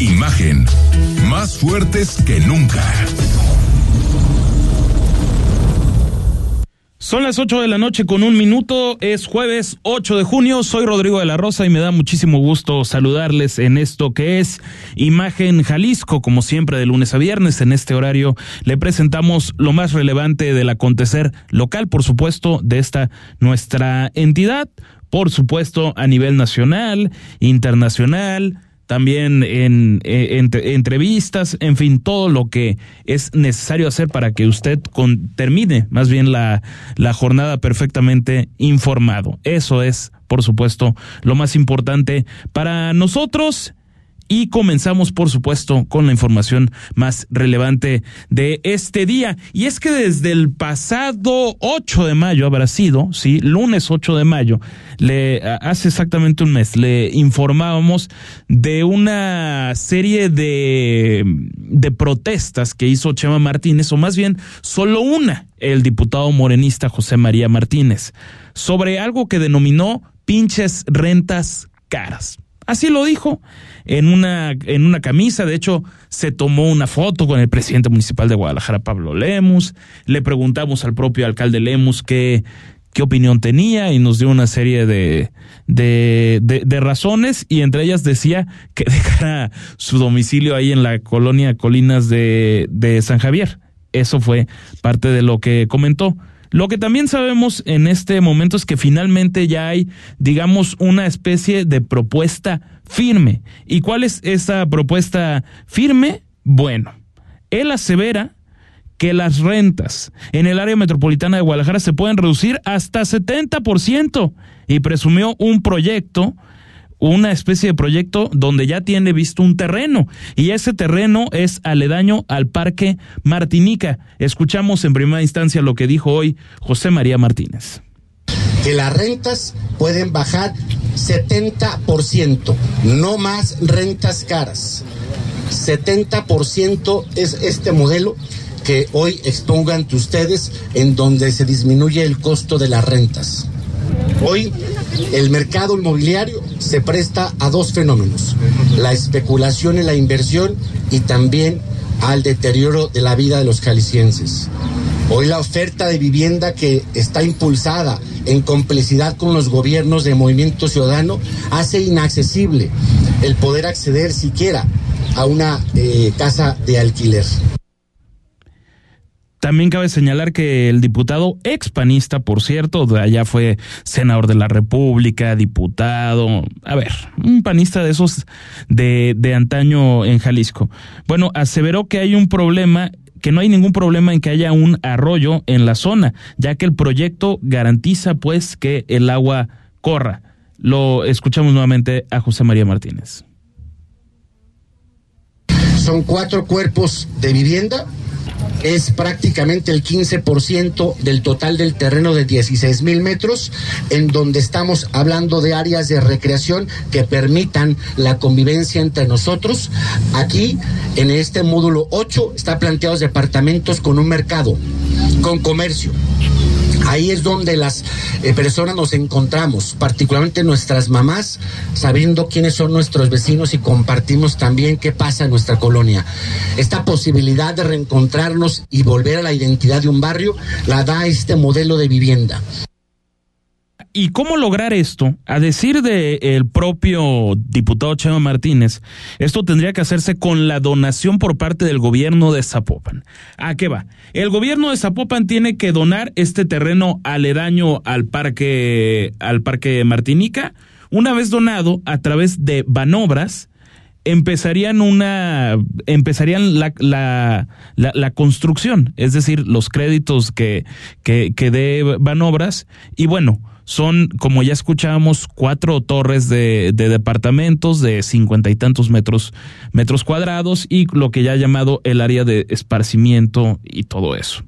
Imagen. Más fuertes que nunca. Son las 8 de la noche con un minuto, es jueves 8 de junio, soy Rodrigo de la Rosa y me da muchísimo gusto saludarles en esto que es Imagen Jalisco, como siempre de lunes a viernes, en este horario le presentamos lo más relevante del acontecer local, por supuesto, de esta nuestra entidad, por supuesto a nivel nacional, internacional, también en, eh, entrevistas, en fin, todo lo que es necesario hacer para que usted termine más bien la, la jornada perfectamente informado. Eso es, por supuesto, lo más importante para nosotros y comenzamos, por supuesto, con la información más relevante de este día. Y es que desde el pasado 8 de mayo habrá sido, sí, lunes 8 de mayo, le hace exactamente un mes, le informábamos de una serie de, de protestas que hizo Chema Martínez, o más bien solo una, el diputado morenista José María Martínez, sobre algo que denominó pinches rentas caras. Así lo dijo en una, en una camisa. De hecho, se tomó una foto con el presidente municipal de Guadalajara, Pablo Lemus. Le preguntamos al propio alcalde Lemus qué, qué opinión tenía y nos dio una serie de, de, de, razones y entre ellas decía que dejara su domicilio ahí en la colonia Colinas de, de San Javier. Eso fue parte de lo que comentó. Lo que también sabemos en este momento es que finalmente ya hay, digamos, una especie de propuesta firme. ¿Y cuál es esa propuesta firme? Bueno, él asevera que las rentas en el área metropolitana de Guadalajara se pueden reducir hasta 70% y presumió un proyecto una especie de proyecto donde ya tiene visto un terreno y ese terreno es aledaño al Parque Martinica. Escuchamos en primera instancia lo que dijo hoy José María Martínez. Que las rentas pueden bajar 70%, no más rentas caras. 70% es este modelo que hoy expongo ante ustedes en donde se disminuye el costo de las rentas. Hoy el mercado inmobiliario se presta a dos fenómenos, la especulación y la inversión y también al deterioro de la vida de los jaliscienses. Hoy la oferta de vivienda que está impulsada en complicidad con los gobiernos de Movimiento Ciudadano hace inaccesible el poder acceder siquiera a una eh, casa de alquiler. También cabe señalar que el diputado expanista, por cierto, de allá fue senador de la República, diputado, a ver, un panista de esos de, de antaño en Jalisco. Bueno, aseveró que hay un problema que no hay ningún problema en que haya un arroyo en la zona, ya que el proyecto garantiza pues que el agua corra. Lo escuchamos nuevamente a José María Martínez. Son cuatro cuerpos de vivienda es prácticamente el 15% del total del terreno de 16 mil metros, en donde estamos hablando de áreas de recreación que permitan la convivencia entre nosotros. Aquí, en este módulo 8, está planteados departamentos con un mercado, con comercio, Ahí es donde las eh, personas nos encontramos, particularmente nuestras mamás, sabiendo quiénes son nuestros vecinos y compartimos también qué pasa en nuestra colonia. Esta posibilidad de reencontrarnos y volver a la identidad de un barrio la da este modelo de vivienda. ¿Y cómo lograr esto? A decir del propio diputado Chema Martínez, esto tendría que hacerse con la donación por parte del gobierno de Zapopan. ¿A qué va? El gobierno de Zapopan tiene que donar este terreno aledaño al parque, al parque Martinica. Una vez donado a través de Banobras, empezarían una empezarían la, la, la, construcción, es decir, los créditos que, que, que deban obras, y bueno, son, como ya escuchábamos, cuatro torres de, de, departamentos de cincuenta y tantos metros, metros cuadrados y lo que ya ha llamado el área de esparcimiento y todo eso.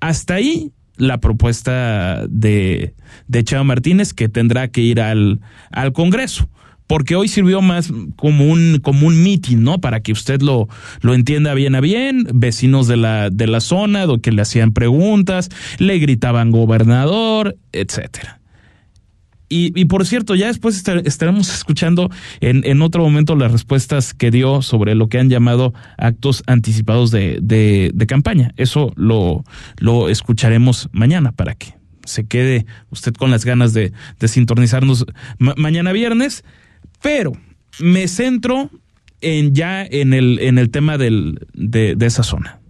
Hasta ahí la propuesta de, de Chava Martínez que tendrá que ir al, al Congreso porque hoy sirvió más como un, como un meeting, ¿no? Para que usted lo, lo entienda bien a bien, vecinos de la, de la zona, que le hacían preguntas, le gritaban gobernador, etcétera. Y, y, por cierto, ya después estaremos escuchando en, en, otro momento las respuestas que dio sobre lo que han llamado actos anticipados de, de, de campaña. Eso lo, lo escucharemos mañana para que se quede usted con las ganas de, de sintonizarnos mañana viernes. Pero me centro en ya en el, en el tema del, de, esa zona,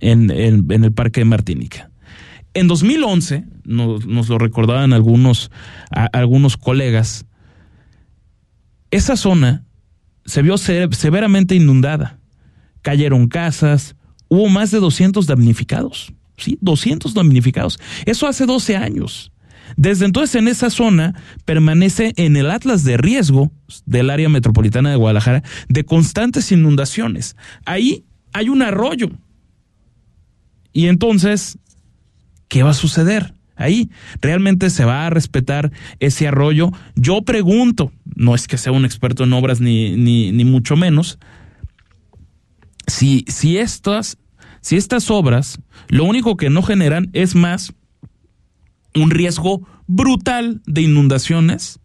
en, el Parque de Martinica. En 2011, nos, nos lo recordaban algunos, algunos colegas, esa zona se vio severamente inundada. Cayeron casas, hubo más de 200 damnificados. Sí, 200 damnificados. Eso hace 12 años. Desde entonces en esa zona permanece en el atlas de riesgo del área metropolitana de Guadalajara de constantes inundaciones. Ahí hay un arroyo. Y entonces, ¿qué va a suceder? Ahí realmente se va a respetar ese arroyo. Yo pregunto, no es que sea un experto en obras ni, ni, mucho menos, si, si, estas, si estas obras lo único que no generan es más un riesgo brutal de inundaciones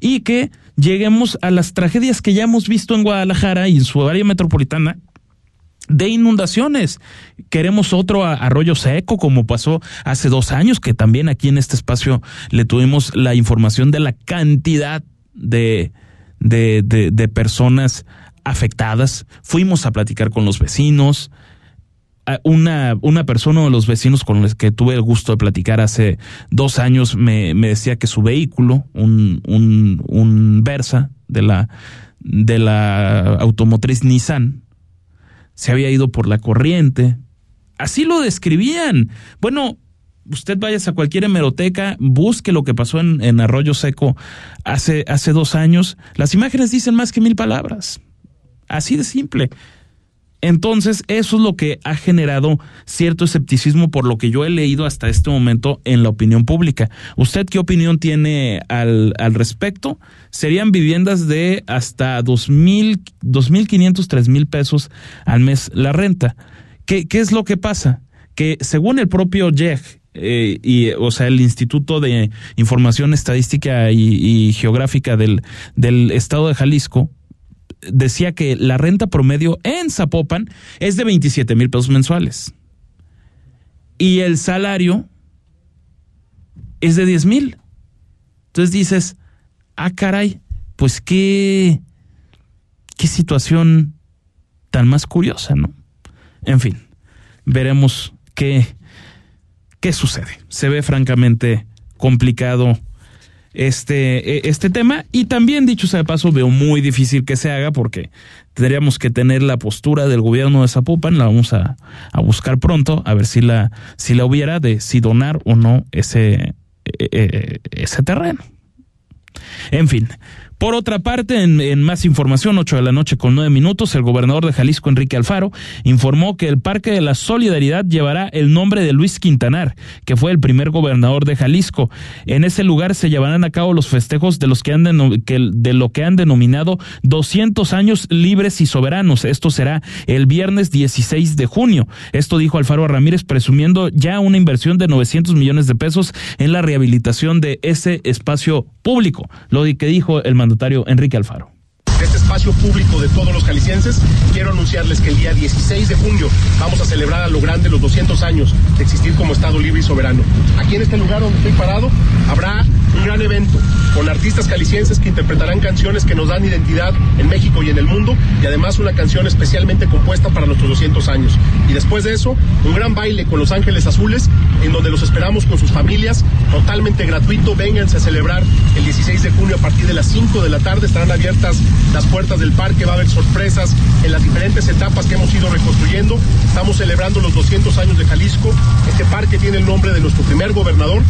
y que lleguemos a las tragedias que ya hemos visto en Guadalajara y en su área metropolitana de inundaciones. Queremos otro arroyo seco como pasó hace dos años, que también aquí en este espacio le tuvimos la información de la cantidad de, de, de personas afectadas. Fuimos a platicar con los vecinos, una, una persona de los vecinos con los que tuve el gusto de platicar hace dos años me, me decía que su vehículo, un, un, un Versa de la, de la automotriz Nissan, se había ido por la corriente. Así lo describían. Bueno, usted vaya a cualquier hemeroteca, busque lo que pasó en, en Arroyo Seco hace, hace dos años. Las imágenes dicen más que mil palabras. Así de simple. Entonces, eso es lo que ha generado cierto escepticismo por lo que yo he leído hasta este momento en la opinión pública. ¿Usted qué opinión tiene al, al respecto? Serían viviendas de hasta dos mil, dos mil quinientos, tres mil pesos al mes la renta. ¿Qué, ¿Qué es lo que pasa? Que según el propio JEG, eh, y, o sea, el Instituto de Información Estadística y, y Geográfica del, del Estado de Jalisco, decía que la renta promedio en Zapopan es de 27 mil pesos mensuales. Y el salario es de 10 mil. Entonces dices, ah, caray, pues qué, qué situación tan más curiosa, ¿no? En fin, veremos qué, qué sucede. Se ve francamente complicado este, e, este tema. Y también, dicho sea de paso, veo muy difícil que se haga porque tendríamos que tener la postura del gobierno de Zapopan, la vamos a, a buscar pronto, a ver si la, si la hubiera de si donar o no ese, e, e, ese terreno. En fin, por otra parte, en, más información, 8 de la noche con 9 minutos, el gobernador de Jalisco, Enrique Alfaro, informó que el Parque de la Solidaridad llevará el nombre de Luis Quintanar, que fue el primer gobernador de Jalisco. En ese lugar se llevarán a cabo los festejos de, los que han de lo que han denominado 200 años libres y soberanos. Esto será el viernes 16 de junio. Esto dijo Alfaro Ramírez, presumiendo ya una inversión de 900 millones de pesos en la rehabilitación de ese espacio público. Lo que dijo el mandatario Enrique Alfaro este espacio público de todos los jaliscienses, quiero anunciarles que el día 16 de junio vamos a celebrar a lo grande los 200 años de existir como Estado libre y soberano. Aquí en este lugar donde estoy parado habrá un gran evento con artistas jaliscienses que interpretarán canciones que nos dan identidad en México y en el mundo y además una canción especialmente compuesta para nuestros 200 años. Y después de eso, un gran baile con Los Ángeles Azules en donde los esperamos con sus familias, totalmente gratuito. Vénganse a celebrar el 16 de junio a partir de las 5 de la tarde. Estarán abiertas las puertas del parque va a haber sorpresas en las diferentes etapas que hemos ido reconstruyendo. Estamos celebrando los 200 años de Jalisco. Este parque tiene el nombre de nuestro primer gobernador,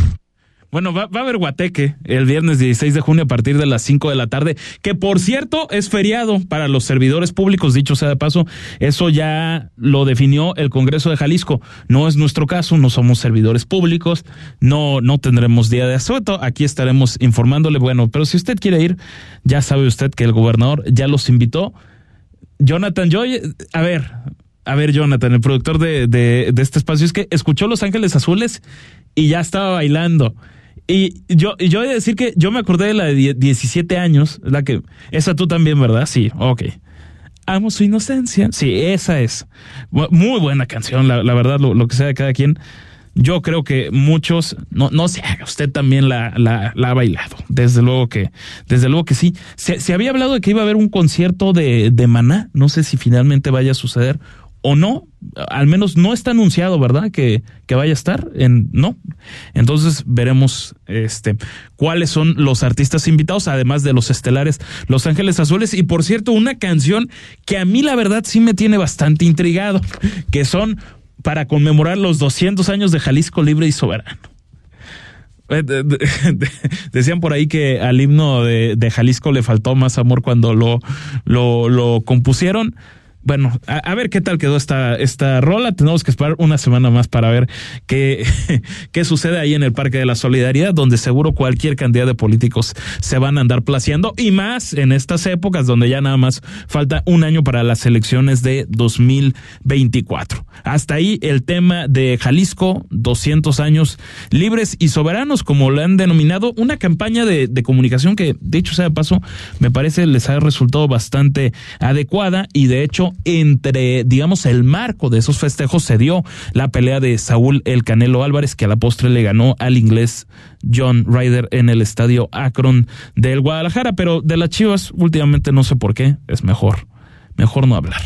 bueno, va, va, a haber guateque el viernes 16 de junio a partir de las 5 de la tarde, que por cierto es feriado para los servidores públicos, dicho sea de paso, eso ya lo definió el Congreso de Jalisco. No es nuestro caso, no somos servidores públicos, no, no tendremos día de asueto, aquí estaremos informándole, bueno, pero si usted quiere ir, ya sabe usted que el gobernador ya los invitó. Jonathan Joy, a ver, a ver, Jonathan, el productor de, de, de este espacio, es que escuchó Los Ángeles Azules y ya estaba bailando. Y yo, yo he de decir que yo me acordé de la de 17 años, la que, esa tú también, ¿verdad? Sí, ok. Amo su inocencia. Sí, esa es. Muy buena canción, la, verdad, lo, que sea de cada quien. Yo creo que muchos, no, no haga, usted también la, la, la, ha bailado. Desde luego que, desde luego que sí. Se, se, había hablado de que iba a haber un concierto de, de Maná. No sé si finalmente vaya a suceder o no, al menos no está anunciado, ¿verdad? Que, que, vaya a estar en, no. Entonces veremos este cuáles son los artistas invitados, además de los estelares Los Ángeles Azules. Y por cierto, una canción que a mí la verdad sí me tiene bastante intrigado, que son para conmemorar los 200 años de Jalisco Libre y Soberano. Decían por ahí que al himno de, Jalisco le faltó más amor cuando lo, lo compusieron bueno, a, ver qué tal quedó esta, esta rola. Tenemos que esperar una semana más para ver qué, qué sucede ahí en el Parque de la Solidaridad, donde seguro cualquier cantidad de políticos se van a andar placeando y más en estas épocas donde ya nada más falta un año para las elecciones de 2024. Hasta ahí el tema de Jalisco, 200 años libres y soberanos, como lo han denominado, una campaña de, de comunicación que, de hecho, sea de paso, me parece les ha resultado bastante adecuada y de hecho entre, digamos, el marco de esos festejos se dio la pelea de Saúl El Canelo Álvarez, que a la postre le ganó al inglés John Ryder en el estadio Akron del Guadalajara, pero de las Chivas últimamente no sé por qué, es mejor, mejor no hablar.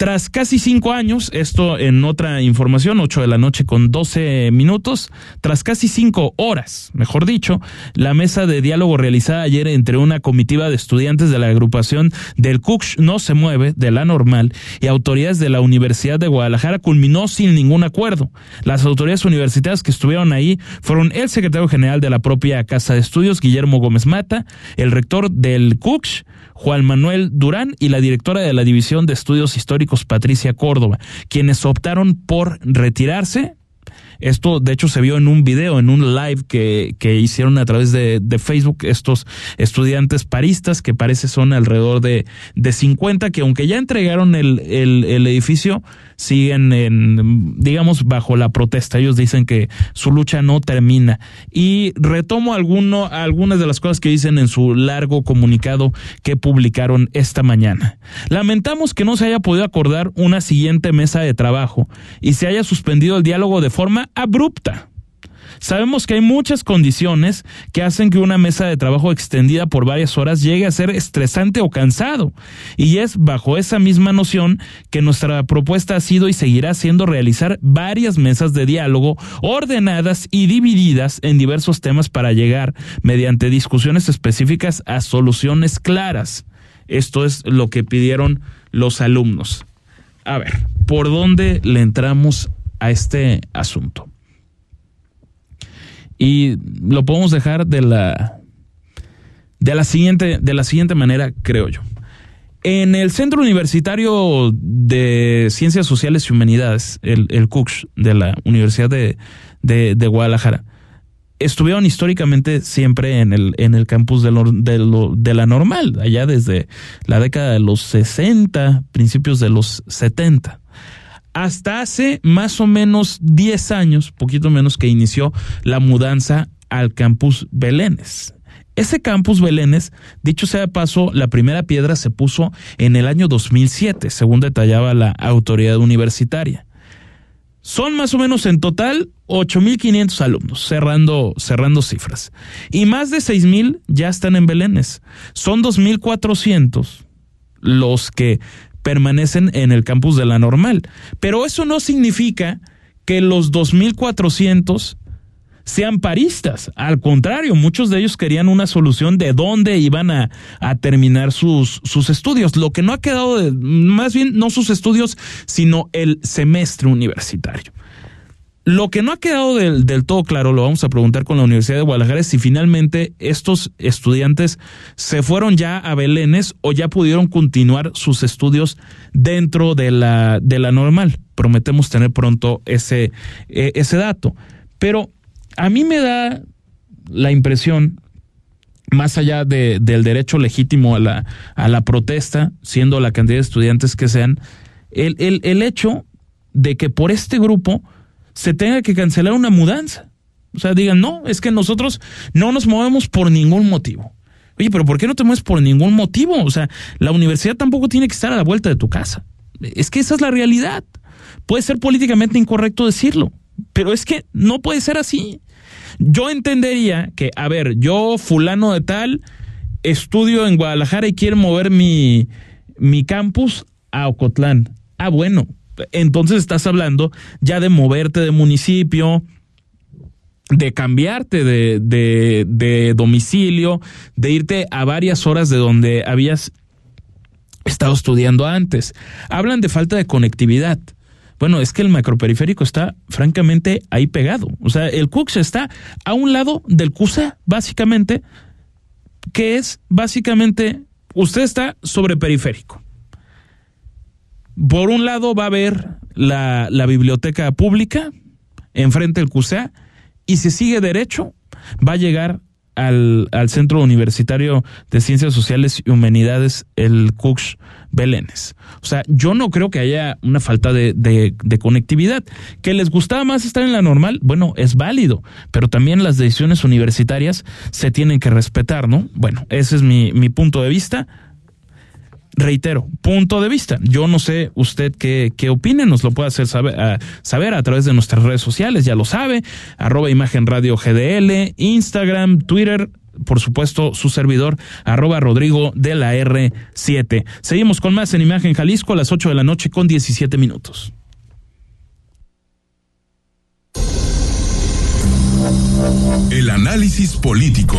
Tras casi cinco años, esto en otra información, ocho de la noche con doce minutos, tras casi cinco horas, mejor dicho, la mesa de diálogo realizada ayer entre una comitiva de estudiantes de la agrupación del CUCH No Se Mueve, de la Normal, y autoridades de la Universidad de Guadalajara culminó sin ningún acuerdo. Las autoridades universitarias que estuvieron ahí fueron el secretario general de la propia Casa de Estudios, Guillermo Gómez Mata, el rector del CUCH, Juan Manuel Durán, y la directora de la División de Estudios Históricos, Patricia Córdoba, quienes optaron por retirarse. Esto, de hecho, se vio en un video, en un live que, que hicieron a través de, de, Facebook estos estudiantes paristas, que parece son alrededor de, de 50, que aunque ya entregaron el, el, el edificio, siguen en, digamos, bajo la protesta. Ellos dicen que su lucha no termina. Y retomo alguno, algunas de las cosas que dicen en su largo comunicado que publicaron esta mañana. Lamentamos que no se haya podido acordar una siguiente mesa de trabajo y se haya suspendido el diálogo de forma abrupta. Sabemos que hay muchas condiciones que hacen que una mesa de trabajo extendida por varias horas llegue a ser estresante o cansado. Y es bajo esa misma noción que nuestra propuesta ha sido y seguirá siendo realizar varias mesas de diálogo ordenadas y divididas en diversos temas para llegar, mediante discusiones específicas, a soluciones claras. Esto es lo que pidieron los alumnos. A ver, ¿por dónde le entramos a este asunto? y lo podemos dejar de la de la siguiente de la siguiente manera creo yo en el Centro Universitario de Ciencias Sociales y Humanidades, el, el de la Universidad de, de, Guadalajara, estuvieron históricamente siempre en el, en el campus de, lo, de la normal, allá desde la década de los 60, principios de los 70 hasta hace más o menos 10 años, poquito menos que inició la mudanza al campus Belénes. Ese campus Belénes, dicho sea de paso, la primera piedra se puso en el año 2007, según detallaba la autoridad universitaria. Son más o menos en total 8.500 alumnos, cerrando, cerrando cifras. Y más de 6.000 ya están en Belénes. Son 2.400 los que permanecen en el campus de la normal. Pero eso no significa que los 2.400 sean paristas. Al contrario, muchos de ellos querían una solución de dónde iban a, terminar sus, sus estudios. Lo que no ha quedado, de, más bien no sus estudios, sino el semestre universitario. Lo que no ha quedado del, del, todo claro, lo vamos a preguntar con la Universidad de Guadalajara, es si finalmente estos estudiantes se fueron ya a Belénes o ya pudieron continuar sus estudios dentro de la, de la normal. Prometemos tener pronto ese, eh, ese dato. Pero a mí me da la impresión, más allá de, del derecho legítimo a la, a la protesta, siendo la cantidad de estudiantes que sean, el, el, el hecho de que por este grupo se tenga que cancelar una mudanza. O sea, digan, no, es que nosotros no nos movemos por ningún motivo. Oye, pero ¿por qué no te mueves por ningún motivo? O sea, la universidad tampoco tiene que estar a la vuelta de tu casa. Es que esa es la realidad. Puede ser políticamente incorrecto decirlo, pero es que no puede ser así. Yo entendería que, a ver, yo fulano de tal, estudio en Guadalajara y quiero mover mi, mi campus a Ocotlán. Ah, bueno, entonces estás hablando ya de moverte de municipio, de cambiarte de, de, domicilio, de irte a varias horas de donde habías estado estudiando antes. Hablan de falta de conectividad. Bueno, es que el macroperiférico está francamente ahí pegado. O sea, el CUX está a un lado del CUSA, básicamente, que es básicamente, usted está sobre periférico. Por un lado va a haber la, biblioteca pública, enfrente del CUSA, y si sigue derecho, va a llegar al, Centro Universitario de Ciencias Sociales y Humanidades, el CUX Belénes. O sea, yo no creo que haya una falta de, de, conectividad. ¿Que les gustaba más estar en la normal? Bueno, es válido, pero también las decisiones universitarias se tienen que respetar, ¿no? Bueno, ese es mi, mi punto de vista reitero, punto de vista. Yo no sé usted qué, qué opine, nos lo puede hacer saber a, saber a través de nuestras redes sociales, ya lo sabe, arroba imagen radio GDL, Instagram, Twitter, por supuesto, su servidor, arroba Rodrigo de la R7. Seguimos con más en Imagen Jalisco a las 8 de la noche con 17 minutos. El análisis político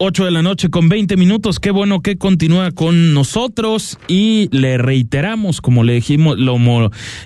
8 de la noche con 20 minutos. Qué bueno que continúa con nosotros y le reiteramos, como le dijimos, lo,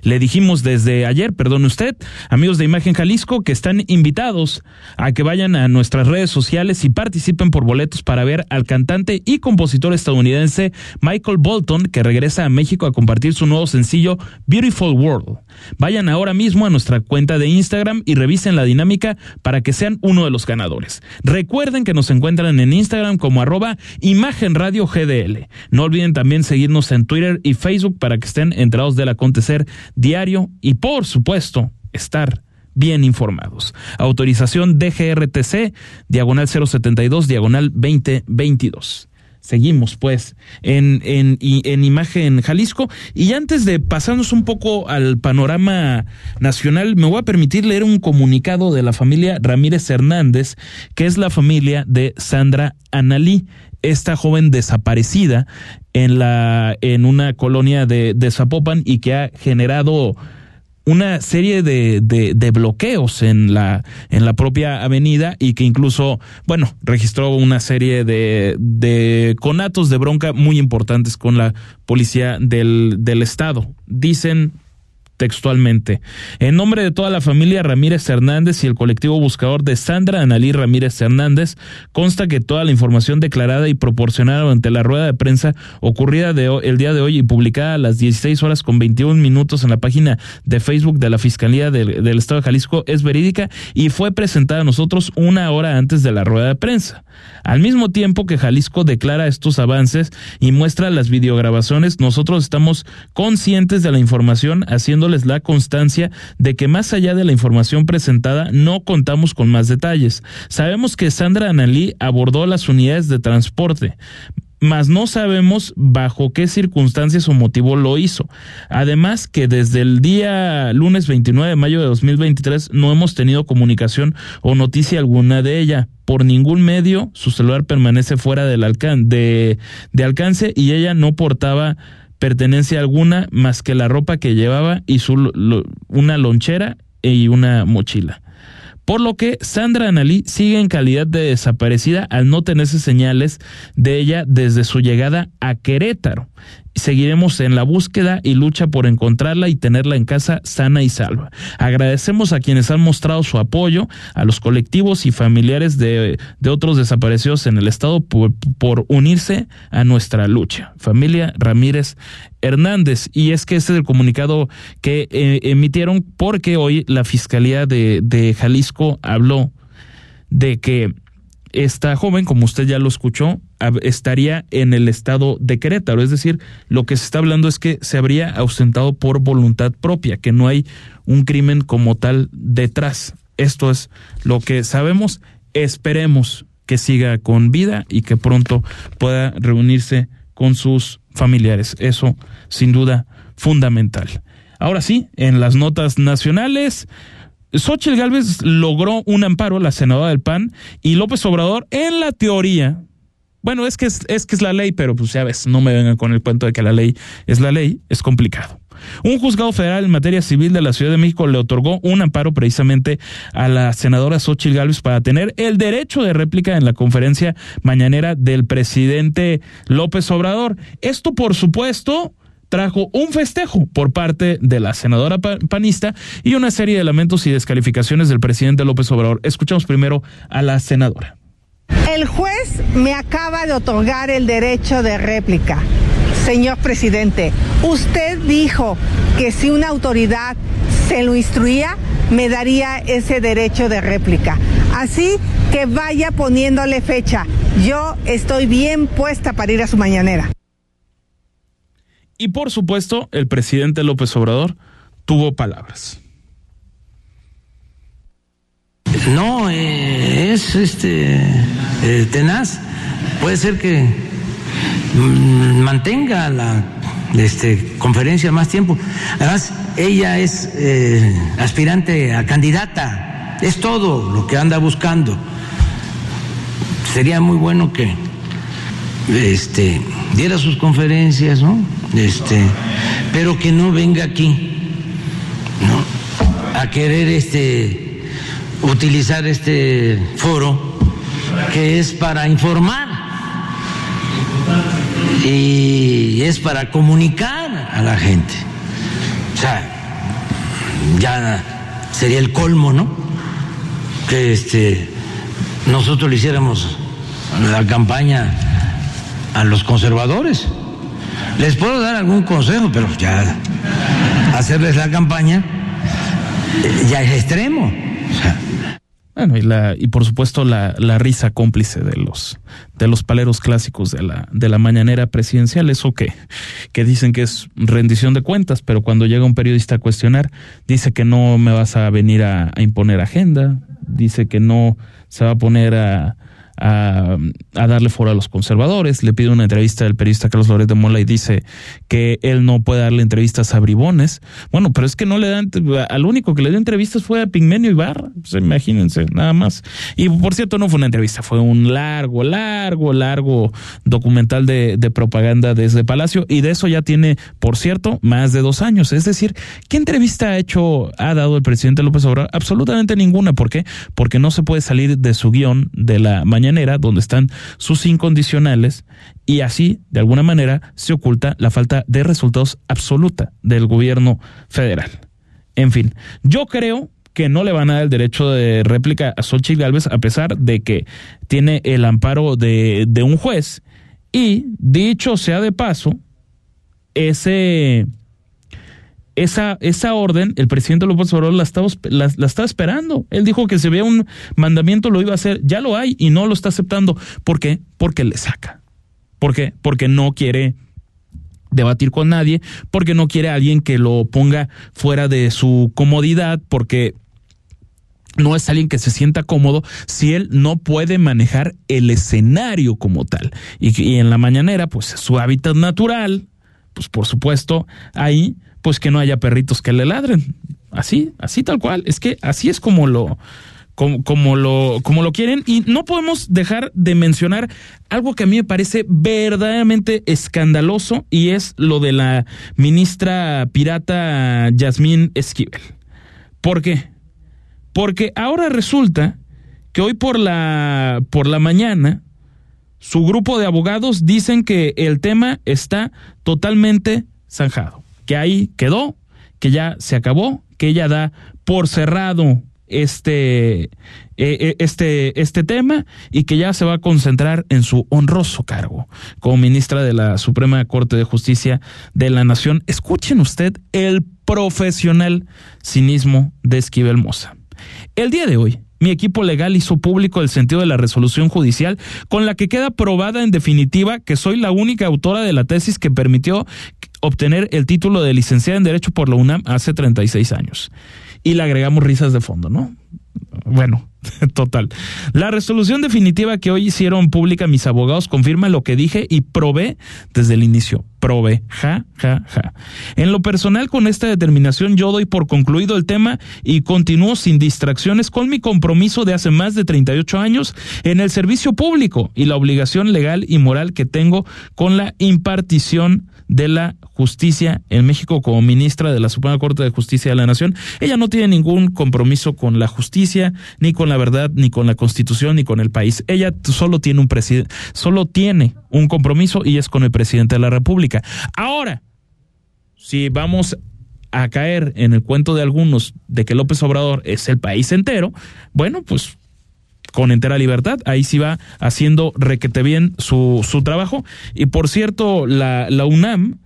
le dijimos desde ayer, perdón usted, amigos de Imagen Jalisco, que están invitados a que vayan a nuestras redes sociales y participen por boletos para ver al cantante y compositor estadounidense Michael Bolton, que regresa a México a compartir su nuevo sencillo Beautiful World. Vayan ahora mismo a nuestra cuenta de Instagram y revisen la dinámica para que sean uno de los ganadores. Recuerden que nos encuentran en en Instagram como arroba Imagen Radio GDL. No olviden también seguirnos en Twitter y Facebook para que estén enterados del acontecer diario y por supuesto estar bien informados. Autorización DGRTC, diagonal 072, diagonal 2022 seguimos pues en, en, en Imagen Jalisco. Y antes de pasarnos un poco al panorama nacional, me voy a permitir leer un comunicado de la familia Ramírez Hernández, que es la familia de Sandra Analí esta joven desaparecida en la en una colonia de, de Zapopan y que ha generado una serie de, de, bloqueos en la, en la propia avenida y que incluso, bueno, registró una serie de, de conatos de bronca muy importantes con la policía del, del estado. Dicen textualmente. En nombre de toda la familia Ramírez Hernández y el colectivo buscador de Sandra Analí Ramírez Hernández, consta que toda la información declarada y proporcionada durante la rueda de prensa ocurrida de, el día de hoy y publicada a las 16 horas con 21 minutos en la página de Facebook de la Fiscalía del, Estado de Jalisco es verídica y fue presentada a nosotros una hora antes de la rueda de prensa. Al mismo tiempo que Jalisco declara estos avances y muestra las videograbaciones, nosotros estamos conscientes de la información, haciéndoles la constancia de que más allá de la información presentada, no contamos con más detalles. Sabemos que Sandra Analí abordó las unidades de transporte, mas no sabemos bajo qué circunstancias o motivo lo hizo. Además que desde el día lunes 29 de mayo de 2023 no hemos tenido comunicación o noticia alguna de ella. Por ningún medio su celular permanece fuera del de, de alcance y ella no portaba pertenencia alguna más que la ropa que llevaba y su, una lonchera y una mochila. Por lo que Sandra Analí sigue en calidad de desaparecida al no tenerse señales de ella desde su llegada a Querétaro seguiremos en la búsqueda y lucha por encontrarla y tenerla en casa sana y salva. Agradecemos a quienes han mostrado su apoyo, a los colectivos y familiares de, de otros desaparecidos en el estado por, por, unirse a nuestra lucha. Familia Ramírez Hernández. Y es que este es el comunicado que eh, emitieron porque hoy la Fiscalía de, de Jalisco habló de que esta joven, como usted ya lo escuchó, estaría en el estado de Querétaro. Es decir, lo que se está hablando es que se habría ausentado por voluntad propia, que no hay un crimen como tal detrás. Esto es lo que sabemos. Esperemos que siga con vida y que pronto pueda reunirse con sus familiares. Eso, sin duda, fundamental. Ahora sí, en las notas nacionales, Xochitl Gálvez logró un amparo, la senadora del PAN, y López Obrador, en la teoría, bueno, es que es, es que es la ley, pero pues ya ves, no me vengan con el cuento de que la ley es la ley, es complicado. Un juzgado federal en materia civil de la Ciudad de México le otorgó un amparo precisamente a la senadora Xochitl Gálvez para tener el derecho de réplica en la conferencia mañanera del presidente López Obrador. Esto, por supuesto, trajo un festejo por parte de la senadora panista y una serie de lamentos y descalificaciones del presidente López Obrador. Escuchamos primero a la senadora. El juez me acaba de otorgar el derecho de réplica. Señor presidente, usted dijo que si una autoridad se lo instruía, me daría ese derecho de réplica. Así que vaya poniéndole fecha. Yo estoy bien puesta para ir a su mañanera. Y por supuesto, el presidente López Obrador tuvo palabras. No, eh, es este eh, tenaz. Puede ser que mm, mantenga la este, conferencia más tiempo. Además, ella es eh, aspirante a candidata. Es todo lo que anda buscando. Sería muy bueno que este, diera sus conferencias, ¿no? Este, pero que no venga aquí, ¿no? A querer este, utilizar este foro que es para informar y es para comunicar a la gente. O sea, ya sería el colmo, ¿no? Que este nosotros le hiciéramos la campaña a los conservadores. Les puedo dar algún consejo, pero ya hacerles la campaña eh, ya es extremo. bueno, y, la, y por supuesto la, la, risa cómplice de los, de los paleros clásicos de la, de la mañanera presidencial, eso que, que dicen que es rendición de cuentas, pero cuando llega un periodista a cuestionar, dice que no me vas a venir a, a imponer agenda, dice que no se va a poner a, a, darle foro a los conservadores. Le pide una entrevista del periodista Carlos Loret de Mola y dice que él no puede darle entrevistas a bribones. Bueno, pero es que no le dan, al único que le dio entrevistas fue a Pigmenio Ibarra, pues imagínense, nada más. Y por cierto, no fue una entrevista, fue un largo, largo, largo documental de, de propaganda desde Palacio y de eso ya tiene, por cierto, más de dos años. Es decir, ¿qué entrevista ha hecho, ha dado el presidente López Obrador? Absolutamente ninguna. ¿Por qué? Porque no se puede salir de su guion de la mañana donde están sus incondicionales, y así, de alguna manera, se oculta la falta de resultados absoluta del gobierno federal. En fin, yo creo que no le van a dar el derecho de réplica a Xochitl Gálvez a pesar de que tiene el amparo de, de un juez. Y, dicho sea de paso, ese esa, esa orden, el presidente López Obrador la estaba, la, estaba esperando. Él dijo que si había un mandamiento lo iba a hacer. Ya lo hay y no lo está aceptando. ¿Por qué? Porque le saca. ¿Por qué? Porque no quiere debatir con nadie, porque no quiere a alguien que lo ponga fuera de su comodidad, porque no es alguien que se sienta cómodo si él no puede manejar el escenario como tal. Y, y en la mañanera, pues su hábitat natural, pues por supuesto, ahí pues que no haya perritos que le ladren. Así, así tal cual. Es que así es como lo, como, como, lo, como lo quieren. Y no podemos dejar de mencionar algo que a mí me parece verdaderamente escandaloso y es lo de la ministra pirata Yasmín Esquivel. ¿Por qué? Porque ahora resulta que hoy por la, por la mañana su grupo de abogados dicen que el tema está totalmente zanjado que ahí quedó, que ya se acabó, que ella da por cerrado este, eh, eh, este, este tema y que ya se va a concentrar en su honroso cargo como ministra de la Suprema Corte de Justicia de la Nación. Escuchen usted el profesional cinismo de Esquivel Moza. El día de hoy, mi equipo legal hizo público el sentido de la resolución judicial con la que queda probada en definitiva que soy la única autora de la tesis que permitió obtener el título de licenciada en Derecho por la UNAM hace 36 años. Y le agregamos risas de fondo, ¿no? Bueno, total. La resolución definitiva que hoy hicieron pública mis abogados confirma lo que dije y probé desde el inicio. Probé. Ja, ja, ja. En lo personal, con esta determinación, yo doy por concluido el tema y continúo sin distracciones con mi compromiso de hace más de 38 años en el servicio público y la obligación legal y moral que tengo con la impartición de la Justicia en México como ministra de la Suprema Corte de Justicia de la Nación. Ella no tiene ningún compromiso con la justicia, ni con la verdad, ni con la Constitución, ni con el país. Ella solo tiene un presidente, solo tiene un compromiso y es con el presidente de la República. Ahora, si vamos a caer en el cuento de algunos de que López Obrador es el país entero, bueno, pues con entera libertad. Ahí sí va haciendo requete bien su, su trabajo. Y por cierto, la, la UNAM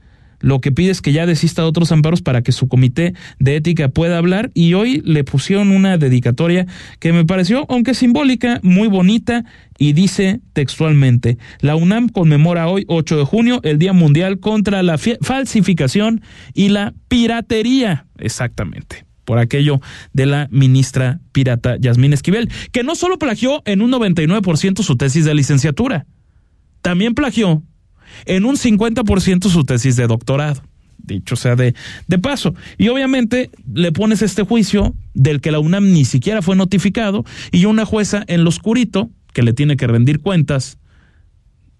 lo que pide es que ya desista de otros amparos para que su comité de ética pueda hablar y hoy le pusieron una dedicatoria que me pareció, aunque simbólica, muy bonita y dice textualmente, la UNAM conmemora hoy 8 de junio el Día Mundial contra la falsificación y la piratería. Exactamente por aquello de la ministra pirata Yasmín Esquivel, que no solo plagió en un 99% su tesis de licenciatura, también plagió en un 50% su tesis de doctorado, dicho sea de, de paso. Y obviamente le pones este juicio del que la UNAM ni siquiera fue notificado y una jueza en lo oscurito que le tiene que rendir cuentas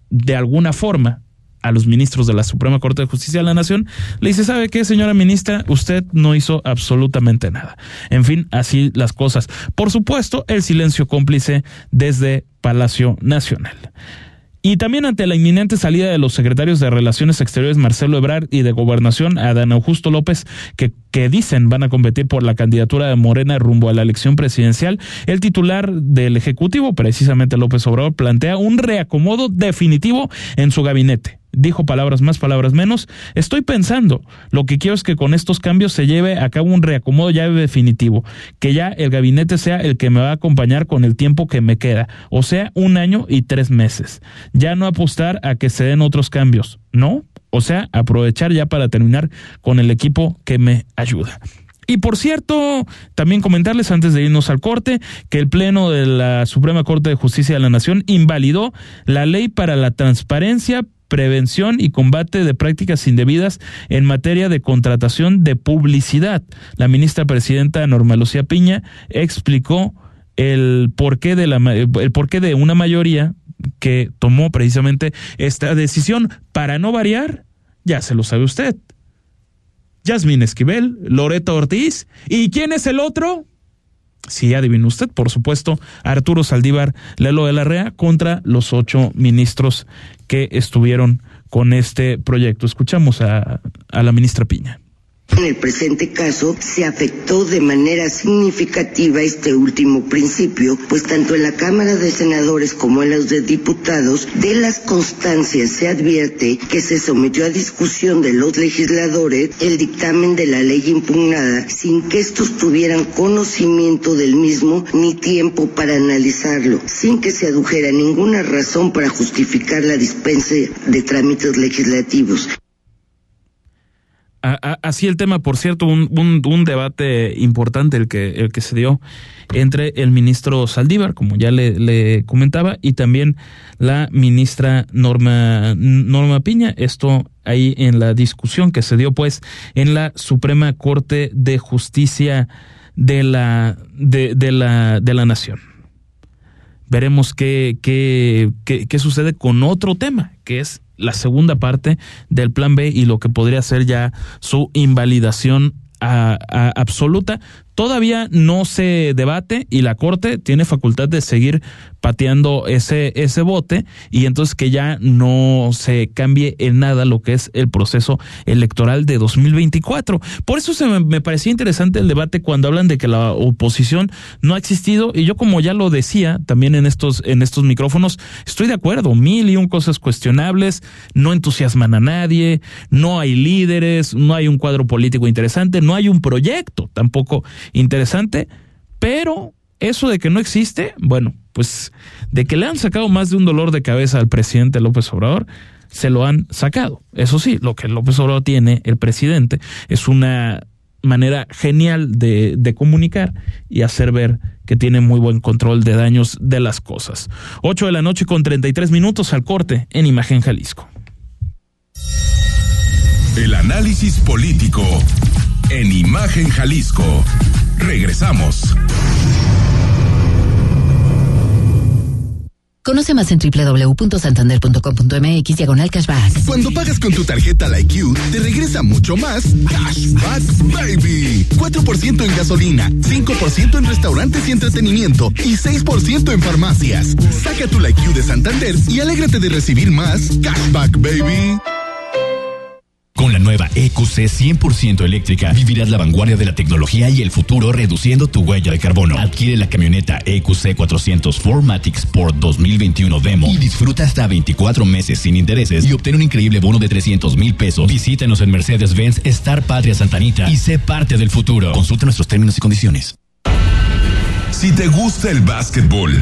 de alguna forma a los ministros de la Suprema Corte de Justicia de la Nación, le dice, ¿sabe qué, señora ministra? Usted no hizo absolutamente nada. En fin, así las cosas. Por supuesto, el silencio cómplice desde Palacio Nacional. Y también ante la inminente salida de los secretarios de Relaciones Exteriores Marcelo Ebrard y de Gobernación Adán Augusto López, que, que dicen van a competir por la candidatura de Morena rumbo a la elección presidencial, el titular del Ejecutivo, precisamente López Obrador, plantea un reacomodo definitivo en su gabinete dijo palabras más, palabras menos. Estoy pensando, lo que quiero es que con estos cambios se lleve a cabo un reacomodo ya definitivo, que ya el gabinete sea el que me va a acompañar con el tiempo que me queda, o sea, un año y tres meses. Ya no apostar a que se den otros cambios, ¿no? O sea, aprovechar ya para terminar con el equipo que me ayuda. Y por cierto, también comentarles antes de irnos al corte que el Pleno de la Suprema Corte de Justicia de la Nación invalidó la ley para la transparencia, prevención y combate de prácticas indebidas en materia de contratación de publicidad. La ministra presidenta Norma Lucía Piña explicó el porqué de la el porqué de una mayoría que tomó precisamente esta decisión para no variar, ya se lo sabe usted. Yasmín Esquivel, Loreta Ortiz, ¿y quién es el otro? Si adivina usted, por supuesto, Arturo Saldívar Lelo de la Rea contra los ocho ministros que estuvieron con este proyecto. Escuchamos a, a la ministra Piña. En el presente caso, se afectó de manera significativa este último principio, pues tanto en la Cámara de Senadores como en los de Diputados, de las constancias se advierte que se sometió a discusión de los legisladores el dictamen de la ley impugnada sin que estos tuvieran conocimiento del mismo ni tiempo para analizarlo, sin que se adujera ninguna razón para justificar la dispensa de trámites legislativos así el tema, por cierto, un, un, debate importante el que, el que se dio entre el ministro Saldívar, como ya le, comentaba, y también la ministra Norma, Norma Piña. Esto ahí en la discusión que se dio pues en la Suprema Corte de Justicia de la, de, de la, de la Nación. Veremos qué, qué, qué, qué sucede con otro tema, que es la segunda parte del plan B y lo que podría ser ya su invalidación absoluta. Todavía no se debate y la Corte tiene facultad de seguir pateando ese, ese bote y entonces que ya no se cambie en nada lo que es el proceso electoral de 2024. Por eso se me, parecía interesante el debate cuando hablan de que la oposición no ha existido y yo como ya lo decía también en estos, en estos micrófonos, estoy de acuerdo, mil y un cosas cuestionables, no entusiasman a nadie, no hay líderes, no hay un cuadro político interesante, no hay un proyecto tampoco interesante, pero eso de que no existe, bueno, pues de que le han sacado más de un dolor de cabeza al presidente López Obrador, se lo han sacado. Eso sí, lo que López Obrador tiene, el presidente, es una manera genial de, comunicar y hacer ver que tiene muy buen control de daños de las cosas. 8 de la noche con 33 minutos al corte en Imagen Jalisco. El análisis político en Imagen Jalisco. Regresamos. Conoce más en www.santander.com.mx diagonal cashback. Cuando pagas con tu tarjeta IQ, te regresa mucho más Cashback Baby. 4% en gasolina, 5% en restaurantes y entretenimiento y 6% en farmacias. Saca tu IQ de Santander y alégrate de recibir más Cashback Baby. Con la nueva EQC 100% eléctrica, vivirás la vanguardia de la tecnología y el futuro reduciendo tu huella de carbono. Adquiere la camioneta EQC 400 Formatic Sport 2021 Demo y disfruta hasta 24 meses sin intereses y obtén un increíble bono de 300 mil pesos. Visítanos en Mercedes-Benz Star Patria Santanita y sé parte del futuro. Consulta nuestros términos y condiciones. Si te gusta el básquetbol,